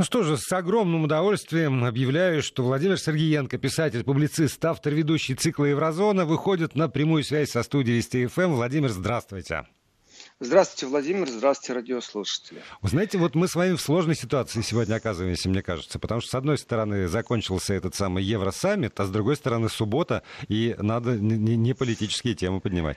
Ну что же, с огромным удовольствием объявляю, что Владимир Сергеенко, писатель, публицист, автор ведущий цикла «Еврозона», выходит на прямую связь со студией Вести ФМ. Владимир, здравствуйте. Здравствуйте, Владимир. Здравствуйте, радиослушатели. Вы знаете, вот мы с вами в сложной ситуации сегодня оказываемся, мне кажется, потому что, с одной стороны, закончился этот самый Евросаммит, а с другой стороны, суббота, и надо не политические темы поднимать.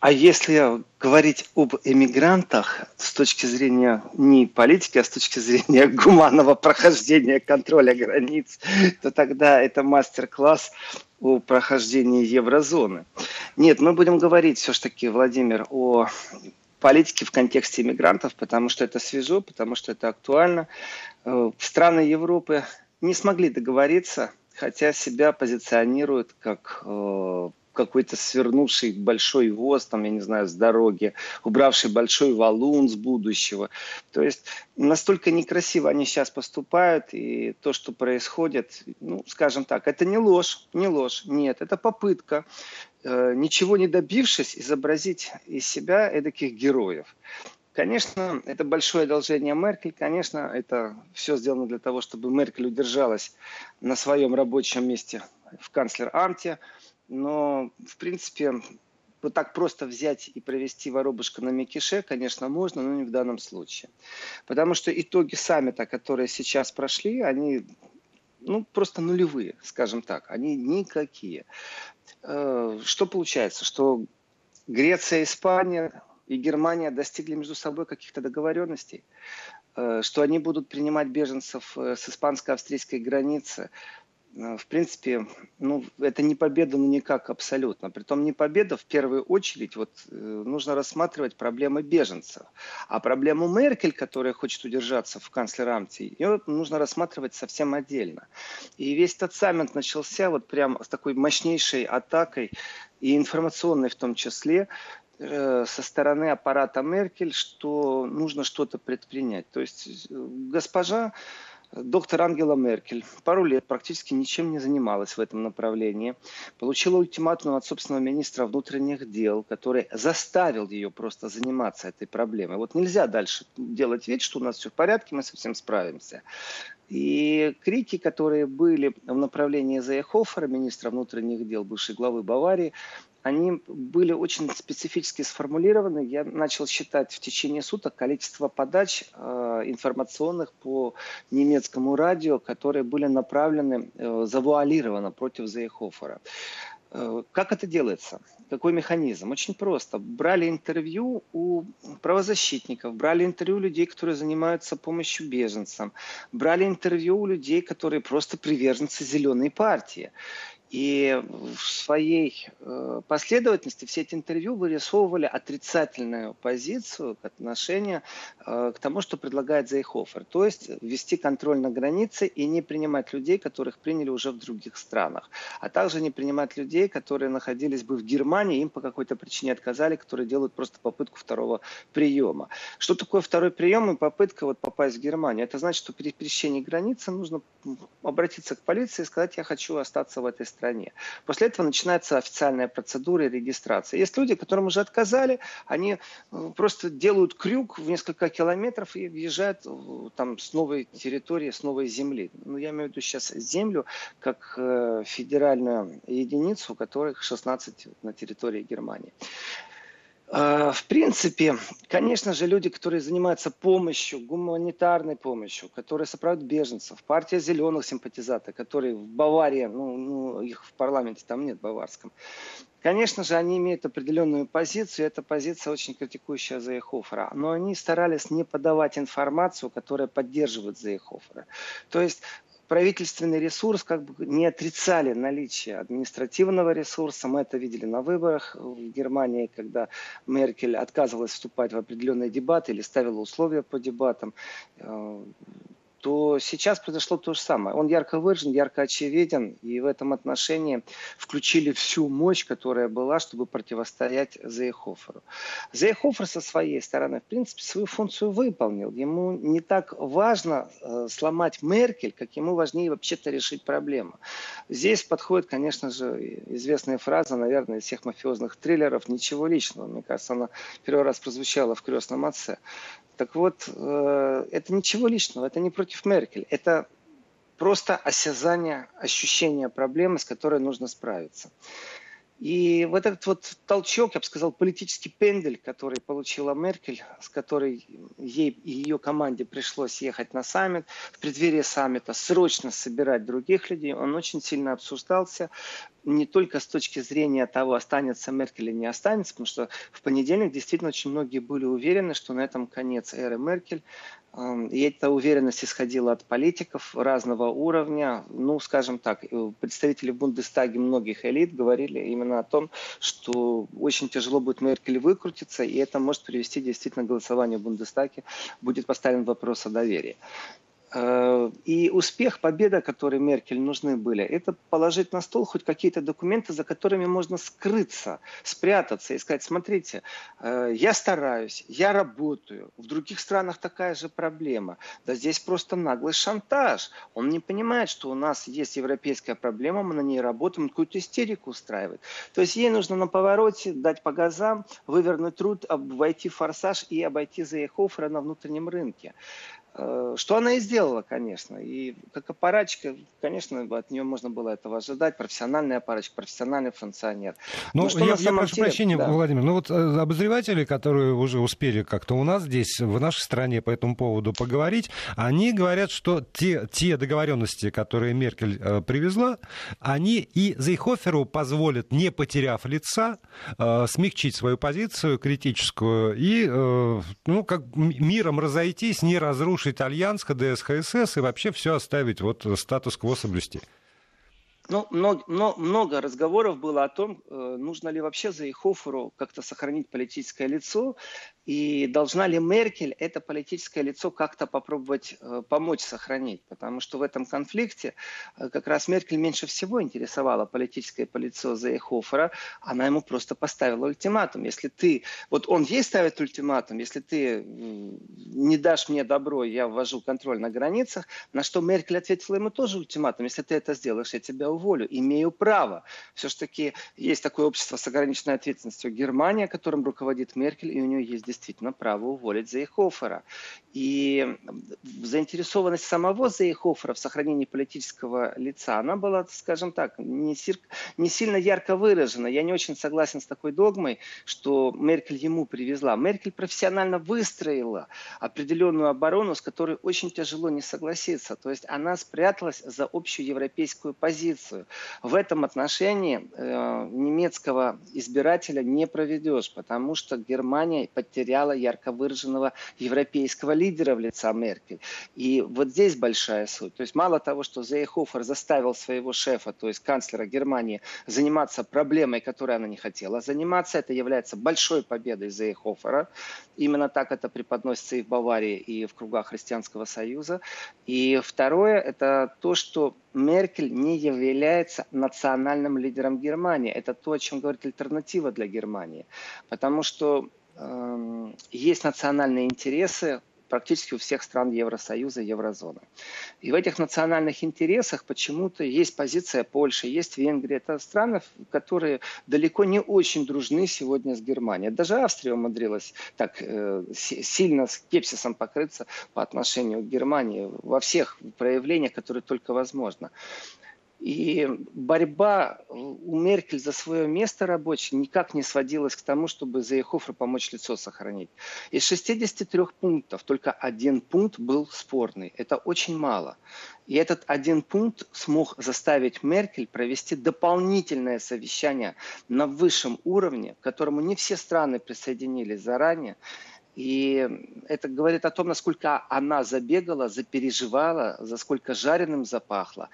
А если говорить об эмигрантах с точки зрения не политики, а с точки зрения гуманного прохождения контроля границ, то тогда это мастер-класс о прохождении еврозоны. Нет, мы будем говорить все-таки, Владимир, о политике в контексте иммигрантов, потому что это свежо, потому что это актуально. Э, страны Европы не смогли договориться, хотя себя позиционируют как э, какой-то свернувший большой воз, там, я не знаю, с дороги, убравший большой валун с будущего. То есть настолько некрасиво они сейчас поступают, и то, что происходит, ну, скажем так, это не ложь, не ложь, нет, это попытка, э, ничего не добившись, изобразить из себя эдаких героев. Конечно, это большое одолжение Меркель. Конечно, это все сделано для того, чтобы Меркель удержалась на своем рабочем месте в канцлер-амте но, в принципе, вот так просто взять и провести воробушка на Микише, конечно, можно, но не в данном случае. Потому что итоги саммита, которые сейчас прошли, они ну, просто нулевые, скажем так. Они никакие. Э, что получается? Что Греция, Испания и Германия достигли между собой каких-то договоренностей, э, что они будут принимать беженцев э, с испанско-австрийской границы, в принципе, ну, это не победа, ну, никак абсолютно. Притом не победа, в первую очередь, вот, э, нужно рассматривать проблемы беженцев. А проблему Меркель, которая хочет удержаться в канцлерамте, ее нужно рассматривать совсем отдельно. И весь этот саммит начался вот прям с такой мощнейшей атакой, и информационной в том числе, э, со стороны аппарата Меркель, что нужно что-то предпринять. То есть госпожа Доктор Ангела Меркель пару лет практически ничем не занималась в этом направлении. Получила ультиматум от собственного министра внутренних дел, который заставил ее просто заниматься этой проблемой. Вот нельзя дальше делать вид, что у нас все в порядке, мы совсем справимся. И крики, которые были в направлении Заяхофера, министра внутренних дел, бывшей главы Баварии, они были очень специфически сформулированы. Я начал считать в течение суток количество подач э, информационных по немецкому радио, которые были направлены э, завуалированно против Зейхофера. Э, как это делается? Какой механизм? Очень просто. Брали интервью у правозащитников, брали интервью у людей, которые занимаются помощью беженцам, брали интервью у людей, которые просто приверженцы зеленой партии. И в своей э, последовательности все эти интервью вырисовывали отрицательную позицию к отношению э, к тому, что предлагает Зейхофер. То есть ввести контроль на границе и не принимать людей, которых приняли уже в других странах. А также не принимать людей, которые находились бы в Германии, им по какой-то причине отказали, которые делают просто попытку второго приема. Что такое второй прием и попытка вот попасть в Германию? Это значит, что при пересечении границы нужно обратиться к полиции и сказать, я хочу остаться в этой стране стране. После этого начинается официальная процедура регистрации. Есть люди, которым уже отказали, они э, просто делают крюк в несколько километров и въезжают э, там с новой территории, с новой земли. Ну, я имею в виду сейчас землю как э, федеральную единицу, которых 16 на территории Германии. А, в принципе, конечно же, люди, которые занимаются помощью, гуманитарной помощью, которые сопровождают беженцев, партия зеленых симпатизаторов, которые в Баварии, ну, ну, их в парламенте там нет, в баварском, Конечно же, они имеют определенную позицию, и эта позиция очень критикующая Зейхофера. Но они старались не подавать информацию, которая поддерживает Зейхофера. То есть правительственный ресурс как бы не отрицали наличие административного ресурса. Мы это видели на выборах в Германии, когда Меркель отказывалась вступать в определенные дебаты или ставила условия по дебатам э, то сейчас произошло то же самое. Он ярко выражен, ярко очевиден, и в этом отношении включили всю мощь, которая была, чтобы противостоять Зейхоферу. Зейхофер со своей стороны, в принципе, свою функцию выполнил. Ему не так важно э, сломать Меркель, как ему важнее вообще-то решить проблему. Здесь подходит, конечно же, известная фраза, наверное, из всех мафиозных триллеров «Ничего личного». Мне кажется, она первый раз прозвучала в «Крестном отце». Так вот, э, это ничего личного, это не против Меркель, это просто осязание, ощущение проблемы, с которой нужно справиться. И вот этот вот толчок, я бы сказал, политический пендель, который получила Меркель, с которой ей и ее команде пришлось ехать на саммит, в преддверии саммита срочно собирать других людей, он очень сильно обсуждался не только с точки зрения того, останется Меркель или не останется, потому что в понедельник действительно очень многие были уверены, что на этом конец эры Меркель. Эм, и эта уверенность исходила от политиков разного уровня. Ну, скажем так, представители в Бундестаге многих элит говорили именно о том, что очень тяжело будет Меркель выкрутиться, и это может привести действительно к голосованию в Бундестаге. Будет поставлен вопрос о доверии. Э, и успех, победа, которые Меркель нужны были, это положить на стол хоть какие-то документы, за которыми можно скрыться, спрятаться и сказать, смотрите, э, я стараюсь, я работаю, в других странах такая же проблема. Да здесь просто наглый шантаж. Он не понимает, что у нас есть европейская проблема, мы на ней работаем, какую-то истерику устраивает. То есть ей нужно на повороте дать по газам, вывернуть труд, обойти форсаж и обойти Зейхофера на внутреннем рынке. Э, что она и сделала, конечно. И как аппаратчик, конечно, от нее можно было этого ожидать. Профессиональный аппаратчик, профессиональный функционер. Ну, что я, я прошу деле... прощения, да. Владимир, ну вот э, обозреватели, которые уже успели как-то у нас здесь, в нашей стране по этому поводу поговорить, они говорят, что те, те договоренности, которые Меркель э, привезла, они и Зейхоферу позволят, не потеряв лица, э, смягчить свою позицию критическую и, э, ну, как миром разойтись, не разрушить нарушить альянс, КДС, и вообще все оставить, вот статус-кво соблюсти? Ну, много, много разговоров было о том, э, нужно ли вообще за Ихоферу как-то сохранить политическое лицо, и должна ли Меркель это политическое лицо как-то попробовать э, помочь сохранить? Потому что в этом конфликте э, как раз Меркель меньше всего интересовала политическое лицо Зейхофера. Она ему просто поставила ультиматум. Если ты, вот он ей ставит ультиматум, если ты не дашь мне добро, я ввожу контроль на границах, на что Меркель ответила ему тоже ультиматум. Если ты это сделаешь, я тебя уволю. Имею право. Все-таки есть такое общество с ограниченной ответственностью Германия, которым руководит Меркель, и у нее есть действительно право уволить Зейхофера. И заинтересованность самого Зейхофера в сохранении политического лица, она была, скажем так, не, сир, не сильно ярко выражена. Я не очень согласен с такой догмой, что Меркель ему привезла. Меркель профессионально выстроила определенную оборону, с которой очень тяжело не согласиться. То есть она спряталась за общую европейскую позицию. В этом отношении э, немецкого избирателя не проведешь, потому что Германия потеряла ярко выраженного европейского лидера в лица Меркель. И вот здесь большая суть. То есть мало того, что Зейхофер заставил своего шефа, то есть канцлера Германии, заниматься проблемой, которой она не хотела заниматься, это является большой победой Зейхофера. Именно так это преподносится и в Баварии, и в кругах Христианского Союза. И второе, это то, что Меркель не является национальным лидером Германии. Это то, о чем говорит альтернатива для Германии. Потому что Эм, есть национальные интересы практически у всех стран Евросоюза, Еврозоны. И в этих национальных интересах почему-то есть позиция Польши, есть Венгрия. Это страны, которые далеко не очень дружны сегодня с Германией. Даже Австрия умудрилась так э, сильно скепсисом покрыться по отношению к Германии во всех проявлениях, которые только возможно. И борьба у Меркель за свое место рабочее никак не сводилась к тому, чтобы за Ехофру помочь лицо сохранить. Из 63 пунктов только один пункт был спорный. Это очень мало. И этот один пункт смог заставить Меркель провести дополнительное совещание на высшем уровне, к которому не все страны присоединились заранее. И это говорит о том, насколько она забегала, запереживала, за сколько жареным запахло.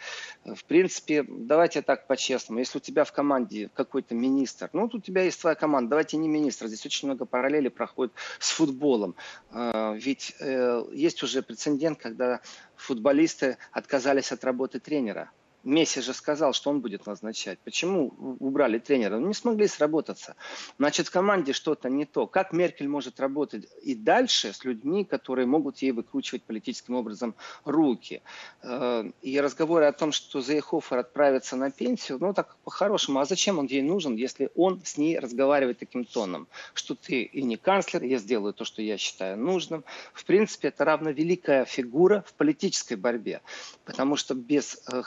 В принципе, давайте так по-честному. Если у тебя в команде какой-то министр, ну, тут у тебя есть твоя команда, давайте не министр. Здесь очень много параллелей проходит с футболом. А, ведь э, есть уже прецедент, когда футболисты отказались от работы тренера Месси же сказал, что он будет назначать. Почему убрали тренера? Ну, не смогли сработаться. Значит, в команде что-то не то. Как Меркель может работать и дальше с людьми, которые могут ей выкручивать политическим образом руки? Э, и разговоры о том, что Зейхофер отправится на пенсию, ну, так по-хорошему, а зачем он ей нужен, если он с ней разговаривает таким тоном, что ты и не канцлер, я сделаю то, что я считаю нужным. В принципе, это равно великая фигура в политической борьбе, потому что без э,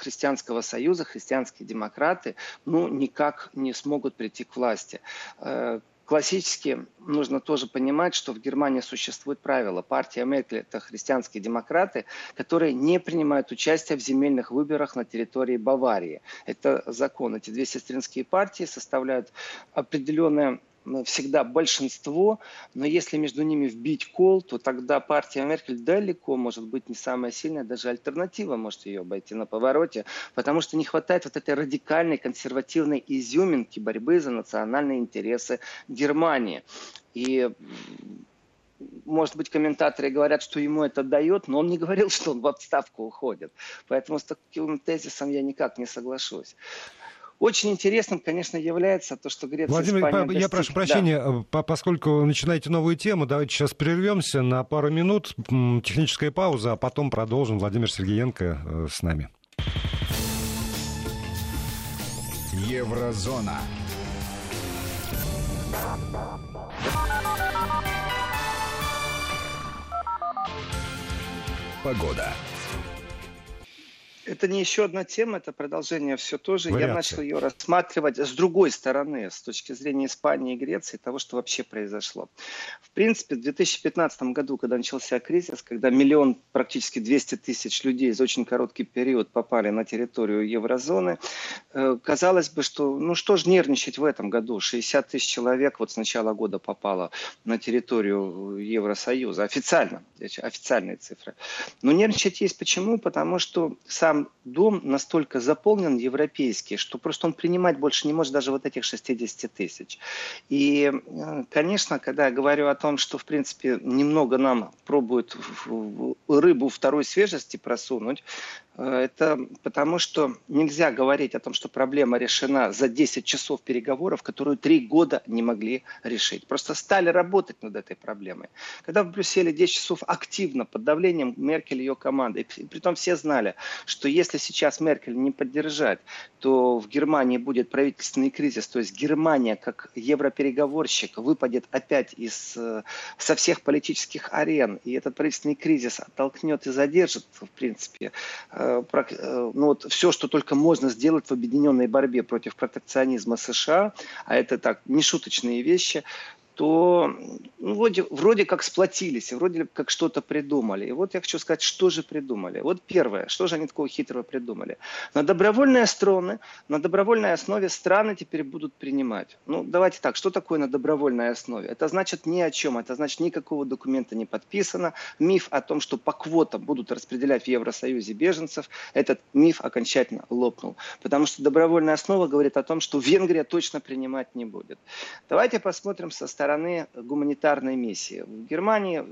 христианского союза христианские демократы ну, никак не смогут прийти к власти. Э, классически нужно тоже понимать, что в Германии существует правило. Партия Меркель – это христианские демократы, которые не принимают участие в земельных выборах на территории Баварии. Это закон. Эти две сестринские партии составляют определенное всегда большинство, но если между ними вбить кол, то тогда партия Меркель далеко может быть не самая сильная, даже альтернатива может ее обойти на повороте, потому что не хватает вот этой радикальной консервативной изюминки борьбы за национальные интересы Германии. И может быть, комментаторы говорят, что ему это дает, но он не говорил, что он в отставку уходит. Поэтому с таким тезисом я никак не соглашусь. Очень интересным, конечно, является то, что Греция Владимир, Испания достиг... я прошу прощения, да. поскольку начинаете новую тему, давайте сейчас прервемся на пару минут, техническая пауза, а потом продолжим. Владимир Сергеенко э, с нами. Еврозона. Погода это не еще одна тема, это продолжение все тоже. Вариация. Я начал ее рассматривать с другой стороны, с точки зрения Испании и Греции, того, что вообще произошло. В принципе, в 2015 году, когда начался кризис, когда миллион, практически 200 тысяч людей за очень короткий период попали на территорию еврозоны, э, казалось бы, что ну что же нервничать в этом году? 60 тысяч человек вот с начала года попало на территорию Евросоюза, официально, официальные цифры. Но нервничать есть почему? Потому что сам сам дом настолько заполнен европейский, что просто он принимать больше не может даже вот этих 60 тысяч. И, э, конечно, когда я говорю о том, что, в принципе, немного нам пробуют рыбу второй свежести просунуть, Э, это потому, что нельзя говорить о том, что проблема решена за 10 часов переговоров, которую 3 года не могли решить. Просто стали работать над этой проблемой. Когда в Брюсселе 10 часов активно под давлением Меркель и ее команды, и притом все знали, что если сейчас Меркель не поддержать, то в Германии будет правительственный кризис, то есть Германия как европереговорщик выпадет опять из, э, со всех политических арен, и этот правительственный кризис оттолкнет и задержит, в принципе, э, Э, ну, вот, все, что только можно сделать в объединенной борьбе против протекционизма США, а это так, нешуточные вещи, то ну, вроде, вроде как сплотились, вроде как что-то придумали. И вот я хочу сказать, что же придумали. Вот первое, что же они такого хитрого придумали. На добровольной основе, на добровольной основе страны теперь будут принимать. Ну, давайте так, что такое на добровольной основе? Это значит ни о чем, это значит никакого документа не подписано. Миф о том, что по квотам будут распределять в Евросоюзе беженцев, этот миф окончательно лопнул. Потому что добровольная основа говорит о том, что Венгрия точно принимать не будет. Давайте посмотрим со стороны стороны гуманитарной миссии. В Германии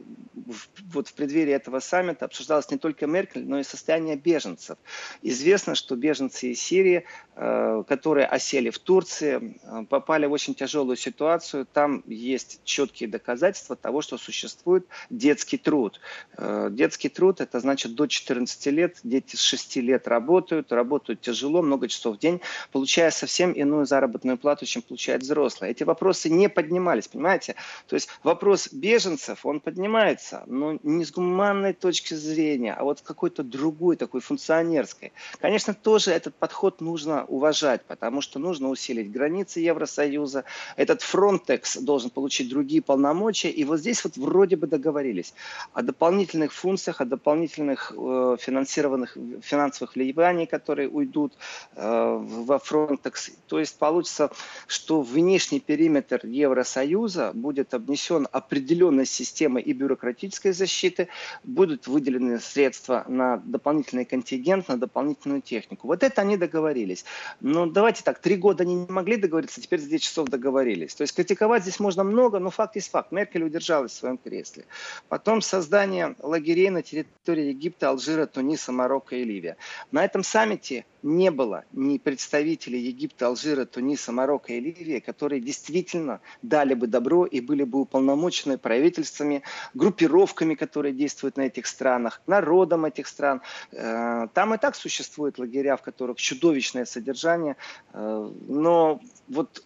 вот в преддверии этого саммита обсуждалось не только Меркель, но и состояние беженцев. Известно, что беженцы из Сирии, э, которые осели в Турции, э, попали в очень тяжелую ситуацию. Там есть четкие доказательства того, что существует детский труд. Э, детский труд – это значит до 14 лет, дети с 6 лет работают, работают тяжело, много часов в день, получая совсем иную заработную плату, чем получают взрослые. Эти вопросы не поднимались, понимаете? Понимаете? То есть вопрос беженцев, он поднимается, но не с гуманной точки зрения, а вот какой-то другой, такой функционерской. Конечно, тоже этот подход нужно уважать, потому что нужно усилить границы Евросоюза. Этот Frontex должен получить другие полномочия. И вот здесь вот вроде бы договорились о дополнительных функциях, о дополнительных э, финансированных финансовых вливаниях, которые уйдут э, во Frontex. То есть получится, что внешний периметр Евросоюза Союза будет обнесен определенной системой и бюрократической защиты, будут выделены средства на дополнительный контингент, на дополнительную технику. Вот это они договорились. Но давайте так, три года они не могли договориться, теперь за 10 часов договорились. То есть критиковать здесь можно много, но факт есть факт. Меркель удержалась в своем кресле. Потом создание лагерей на территории Египта, Алжира, Туниса, Марокко и Ливия. На этом саммите не было ни представителей Египта, Алжира, Туниса, Марокко и Ливии, которые действительно дали бы добро и были бы уполномочены правительствами, группировками, которые действуют на этих странах, народом этих стран. Э, там и так существуют лагеря, в которых чудовищное содержание, э, но вот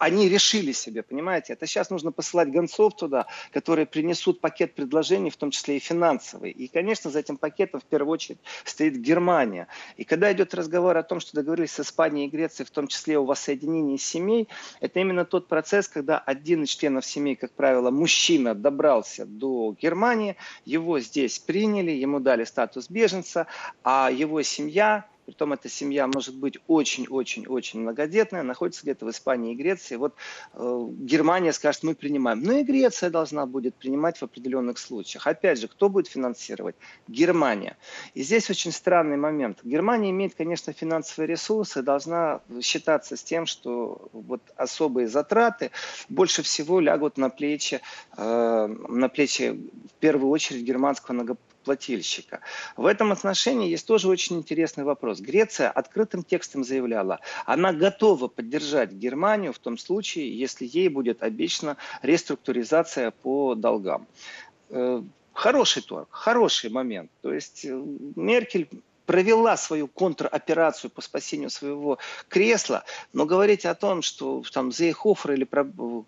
они решили себе, понимаете? Это сейчас нужно посылать гонцов туда, которые принесут пакет предложений, в том числе и финансовый. И, конечно, за этим пакетом в первую очередь стоит Германия. И когда идет разговор о том, что договорились с Испанией и Грецией, в том числе о воссоединении семей, это именно тот процесс, когда один из членов семьи, как правило, мужчина, добрался до Германии, его здесь приняли, ему дали статус беженца, а его семья притом эта семья может быть очень-очень-очень многодетная, находится где-то в Испании и Греции. Вот э, Германия скажет, мы принимаем. Но и Греция должна будет принимать в определенных случаях. Опять же, кто будет финансировать? Германия. И здесь очень странный момент. Германия имеет, конечно, финансовые ресурсы, должна считаться с тем, что вот особые затраты больше всего лягут на плечи, э, на плечи в первую очередь германского плательщика. В этом отношении есть тоже очень интересный вопрос. Греция открытым текстом заявляла, она готова поддержать Германию в том случае, если ей будет обещана реструктуризация по долгам э, хороший торг, хороший момент. То есть э, Меркель провела свою контроперацию по спасению своего кресла, но говорить о том, что там Зейхофер или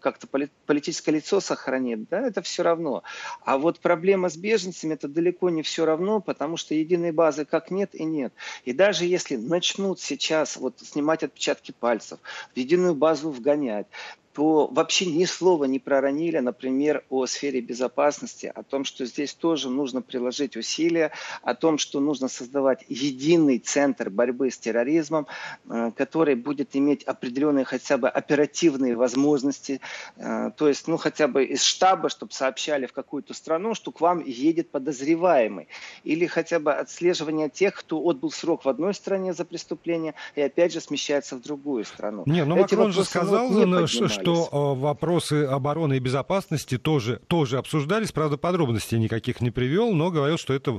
как-то политическое лицо сохранит, да, это все равно. А вот проблема с беженцами, это далеко не все равно, потому что единой базы как нет и нет. И даже если начнут сейчас вот снимать отпечатки пальцев, в единую базу вгонять, то вообще ни слова не проронили, например, о сфере безопасности, о том, что здесь тоже нужно приложить усилия, о том, что нужно создавать единый центр борьбы с терроризмом, э, который будет иметь определенные хотя бы оперативные возможности, э, то есть, ну, хотя бы из штаба, чтобы сообщали в какую-то страну, что к вам едет подозреваемый, или хотя бы отслеживание тех, кто отбыл срок в одной стране за преступление и опять же смещается в другую страну. Не, ну Эти Макрон же сказал, не что что э, вопросы обороны и безопасности тоже, тоже обсуждались. Правда, подробностей никаких не привел, но говорил, что это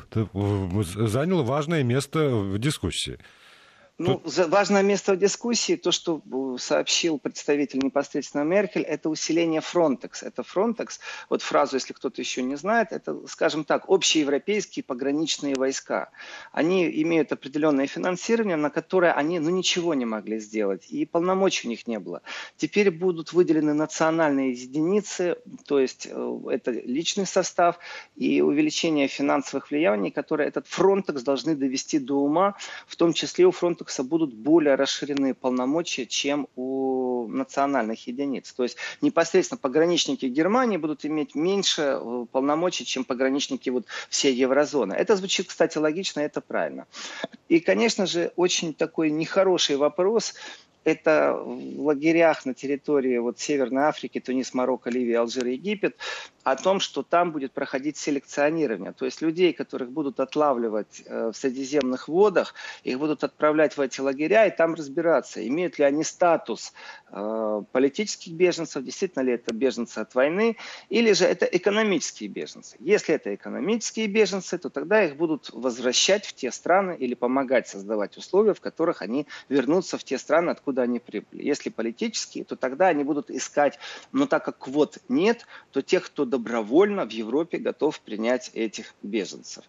заняло важное место в дискуссии. Ну, Тут... важное место в дискуссии, то, что э, сообщил представитель непосредственно Меркель, это усиление Frontex. Это Frontex, вот фразу, если кто-то еще не знает, это, скажем так, общеевропейские пограничные войска. Они имеют определенное финансирование, на которое они ну, ничего не могли сделать, и полномочий у них не было. Теперь будут выделены национальные единицы, то есть э, это личный состав и увеличение финансовых влияний, которые этот Frontex должны довести до ума, в том числе у Frontex Фронтекса будут более расширенные полномочия, чем у национальных единиц. То есть непосредственно пограничники Германии будут иметь меньше э, полномочий, чем пограничники вот всей еврозоны. Это звучит, кстати, логично, это правильно. И, конечно же, очень такой нехороший вопрос, это в лагерях на территории вот Северной Африки, Тунис, Марокко, Ливия, Алжир, Египет, о том, что там будет проходить селекционирование. То есть людей, которых будут отлавливать э, в Средиземных водах, их будут отправлять в эти лагеря и там разбираться, имеют ли они статус э, политических беженцев, действительно ли это беженцы от войны, или же это экономические беженцы. Если это экономические беженцы, то тогда их будут возвращать в те страны или помогать создавать условия, в которых они вернутся в те страны, откуда они прибыли. Если политические, то тогда они будут искать, но так как квот нет, то тех, кто добровольно в Европе готов принять этих беженцев.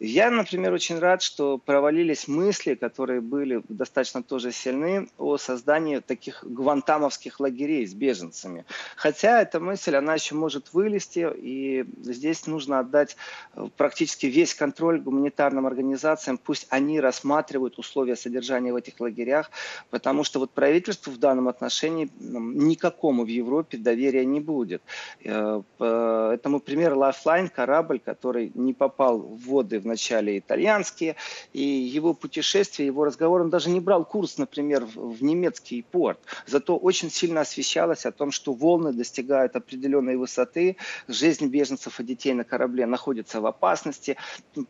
Я, например, очень рад, что провалились мысли, которые были достаточно тоже сильны, о создании таких гвантамовских лагерей с беженцами. Хотя эта мысль, она еще может вылезти, и здесь нужно отдать э, практически весь контроль гуманитарным организациям, пусть они рассматривают условия содержания в этих лагерях, потому что вот правительству в данном отношении никакому в Европе доверия не будет. Э, этому пример Lifeline, корабль, который не попал в воды вначале итальянские, и его путешествие, его разговор, он даже не брал курс, например, в, в немецкий порт. Зато очень сильно освещалось о том, что волны достигают определенной высоты, жизнь беженцев и детей на корабле находится в опасности.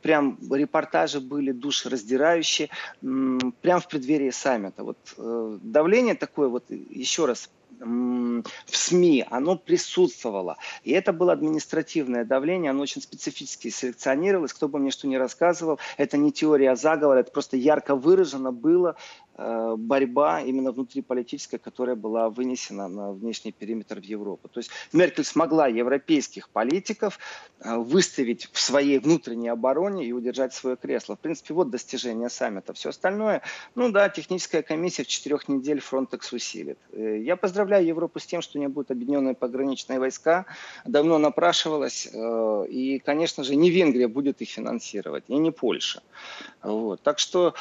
Прям репортажи были душераздирающие, прям в преддверии саммита. Вот э, давление такое, вот еще раз в СМИ, оно присутствовало. И это было административное давление, оно очень специфически селекционировалось. Кто бы мне что ни рассказывал, это не теория заговора, это просто ярко выражено было борьба именно внутриполитическая, которая была вынесена на внешний периметр в Европу. То есть Меркель смогла европейских политиков э, выставить в своей внутренней обороне и удержать свое кресло. В принципе, вот достижение саммита. Все остальное, ну да, техническая комиссия в четырех недель Фронтекс усилит. Э, я поздравляю Европу с тем, что не будут объединенные пограничные войска. Давно напрашивалось. И, конечно же, не Венгрия будет их финансировать, и не Польша. Вот. Так что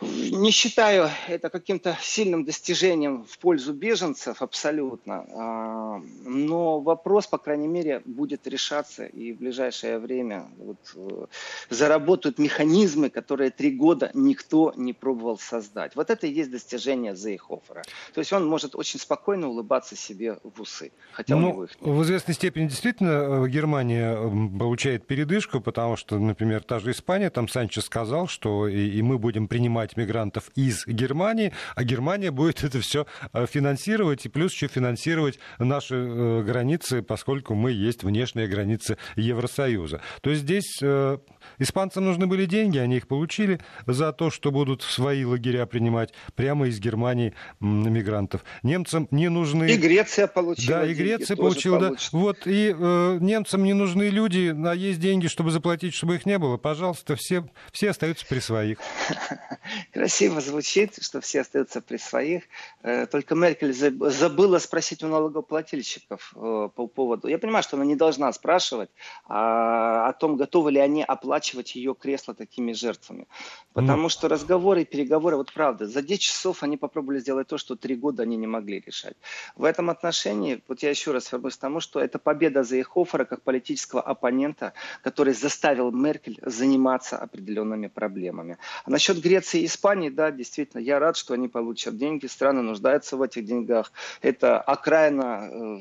не считаю это каким-то сильным достижением в пользу беженцев, абсолютно. А, но вопрос, по крайней мере, будет решаться, и в ближайшее время вот, э, заработают механизмы, которые три года никто не пробовал создать. Вот это и есть достижение Зейхофера. То есть он может очень спокойно улыбаться себе в усы, хотя ну, у него их нет. В известной степени действительно э, Германия получает передышку, потому что, например, та же Испания, там Санчес сказал, что и, и мы будем принимать принимать мигрантов из Германии, а Германия будет это все э, финансировать и плюс еще финансировать наши э, границы, поскольку мы есть внешние границы Евросоюза. То есть здесь э, испанцам нужны были деньги, они их получили за то, что будут свои лагеря принимать прямо из Германии мигрантов. Немцам не нужны... И Греция получила Да, и Греция получила, да. Вот, и э, немцам не нужны люди, а есть деньги, чтобы заплатить, чтобы их не было. Пожалуйста, все, все остаются при своих. красиво звучит, что все остаются при своих. Э, только Меркель забыла спросить у налогоплательщиков э, по поводу... Я понимаю, что она не должна спрашивать а, о том, готовы ли они оплачивать ее кресло такими жертвами. Потому что разговоры и переговоры, вот правда, за 10 часов они попробовали сделать то, что три года они не могли решать. В этом отношении, вот я еще раз вернусь к тому, что это победа за Зейхофера как политического оппонента, который заставил Меркель заниматься определенными проблемами. А насчет Греции и Испании, да, действительно, я рад, что они получат деньги, страны нуждаются в этих деньгах. Это окраина э,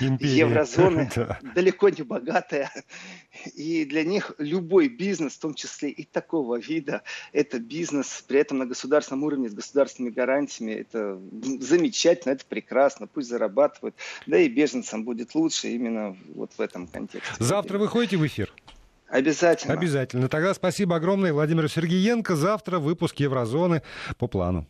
еврозоны, далеко не богатая. И для них любой бизнес, в том числе и такого вида, это бизнес, при этом на государственном уровне, с государственными гарантиями. Это замечательно, это прекрасно, пусть зарабатывают. Да и беженцам будет лучше именно вот в этом контексте. Завтра вы ходите в эфир? Обязательно. Обязательно. Тогда спасибо огромное Владимиру Сергеенко. Завтра выпуск Еврозоны по плану.